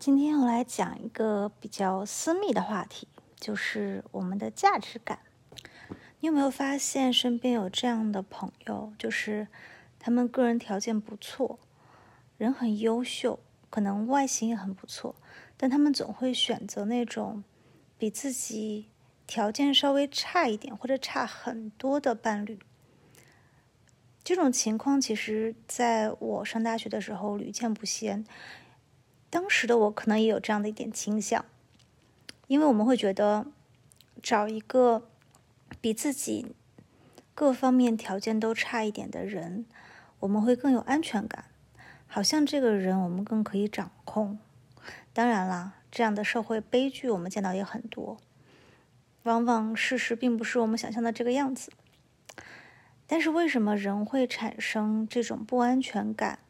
今天我来讲一个比较私密的话题，就是我们的价值感。你有没有发现身边有这样的朋友，就是他们个人条件不错，人很优秀，可能外形也很不错，但他们总会选择那种比自己条件稍微差一点或者差很多的伴侣。这种情况其实在我上大学的时候屡见不鲜。当时的我可能也有这样的一点倾向，因为我们会觉得找一个比自己各方面条件都差一点的人，我们会更有安全感，好像这个人我们更可以掌控。当然啦，这样的社会悲剧我们见到也很多，往往事实并不是我们想象的这个样子。但是为什么人会产生这种不安全感？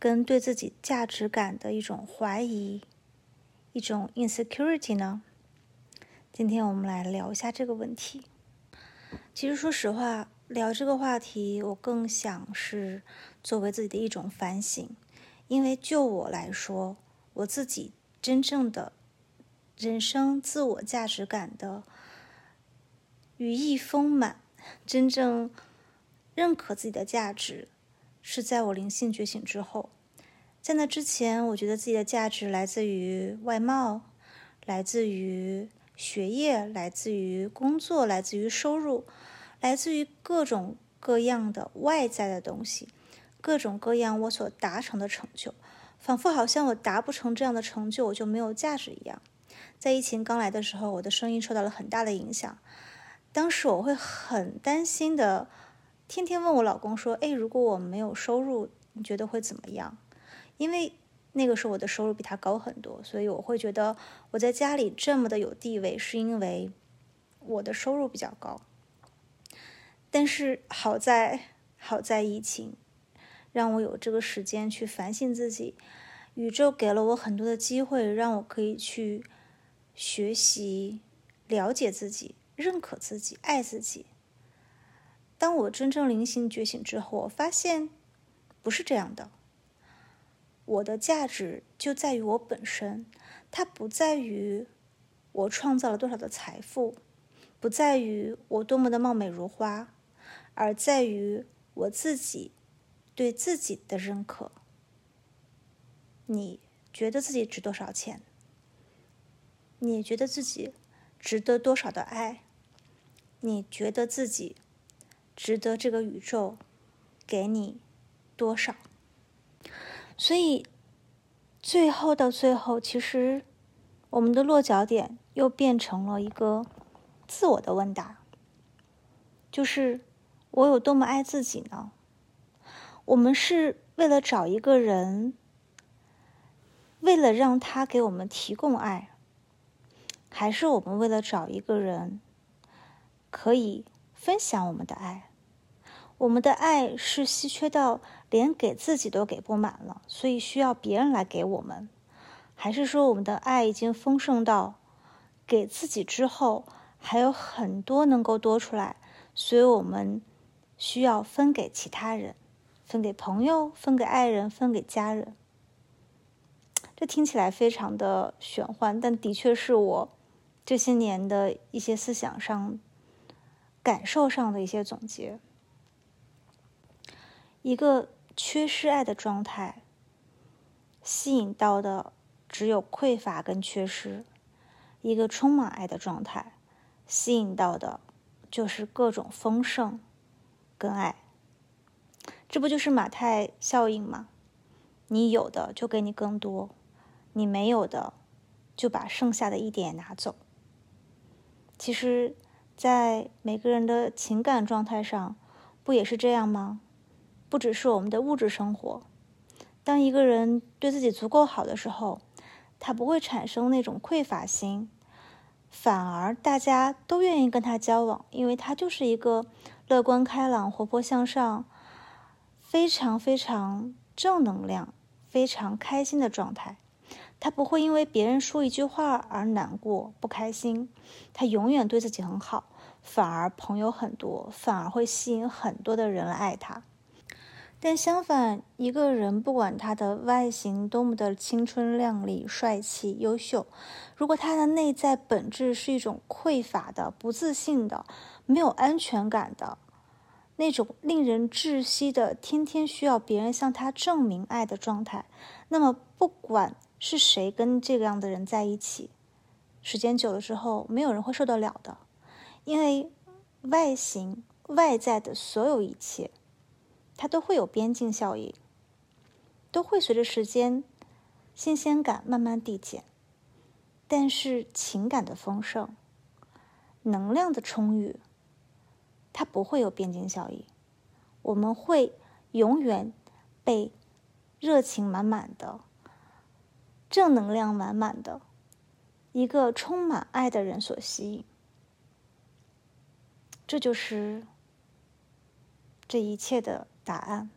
跟对自己价值感的一种怀疑，一种 insecurity 呢？今天我们来聊一下这个问题。其实说实话，聊这个话题，我更想是作为自己的一种反省。因为就我来说，我自己真正的人生自我价值感的羽翼丰满，真正认可自己的价值。是在我灵性觉醒之后，在那之前，我觉得自己的价值来自于外貌，来自于学业，来自于工作，来自于收入，来自于各种各样的外在的东西，各种各样我所达成的成就，仿佛好像我达不成这样的成就，我就没有价值一样。在疫情刚来的时候，我的声音受到了很大的影响，当时我会很担心的。天天问我老公说：“哎，如果我没有收入，你觉得会怎么样？”因为那个时候我的收入比他高很多，所以我会觉得我在家里这么的有地位，是因为我的收入比较高。但是好在好在疫情，让我有这个时间去反省自己。宇宙给了我很多的机会，让我可以去学习、了解自己、认可自己、爱自己。当我真正灵性觉醒之后，我发现不是这样的。我的价值就在于我本身，它不在于我创造了多少的财富，不在于我多么的貌美如花，而在于我自己对自己的认可。你觉得自己值多少钱？你觉得自己值得多少的爱？你觉得自己？值得这个宇宙给你多少？所以最后到最后，其实我们的落脚点又变成了一个自我的问答，就是我有多么爱自己呢？我们是为了找一个人，为了让他给我们提供爱，还是我们为了找一个人可以分享我们的爱？我们的爱是稀缺到连给自己都给不满了，所以需要别人来给我们，还是说我们的爱已经丰盛到给自己之后还有很多能够多出来，所以我们需要分给其他人，分给朋友，分给爱人，分给家人。这听起来非常的玄幻，但的确是我这些年的一些思想上、感受上的一些总结。一个缺失爱的状态，吸引到的只有匮乏跟缺失；一个充满爱的状态，吸引到的就是各种丰盛跟爱。这不就是马太效应吗？你有的就给你更多，你没有的就把剩下的一点拿走。其实，在每个人的情感状态上，不也是这样吗？不只是我们的物质生活，当一个人对自己足够好的时候，他不会产生那种匮乏心，反而大家都愿意跟他交往，因为他就是一个乐观开朗、活泼向上、非常非常正能量、非常开心的状态。他不会因为别人说一句话而难过、不开心，他永远对自己很好，反而朋友很多，反而会吸引很多的人来爱他。但相反，一个人不管他的外形多么的青春靓丽、帅气、优秀，如果他的内在本质是一种匮乏的、不自信的、没有安全感的，那种令人窒息的、天天需要别人向他证明爱的状态，那么不管是谁跟这个样的人在一起，时间久了之后，没有人会受得了的，因为外形、外在的所有一切。它都会有边境效应，都会随着时间新鲜感慢慢递减。但是情感的丰盛、能量的充裕，它不会有边境效应。我们会永远被热情满满的、正能量满满的一个充满爱的人所吸引。这就是这一切的。答案。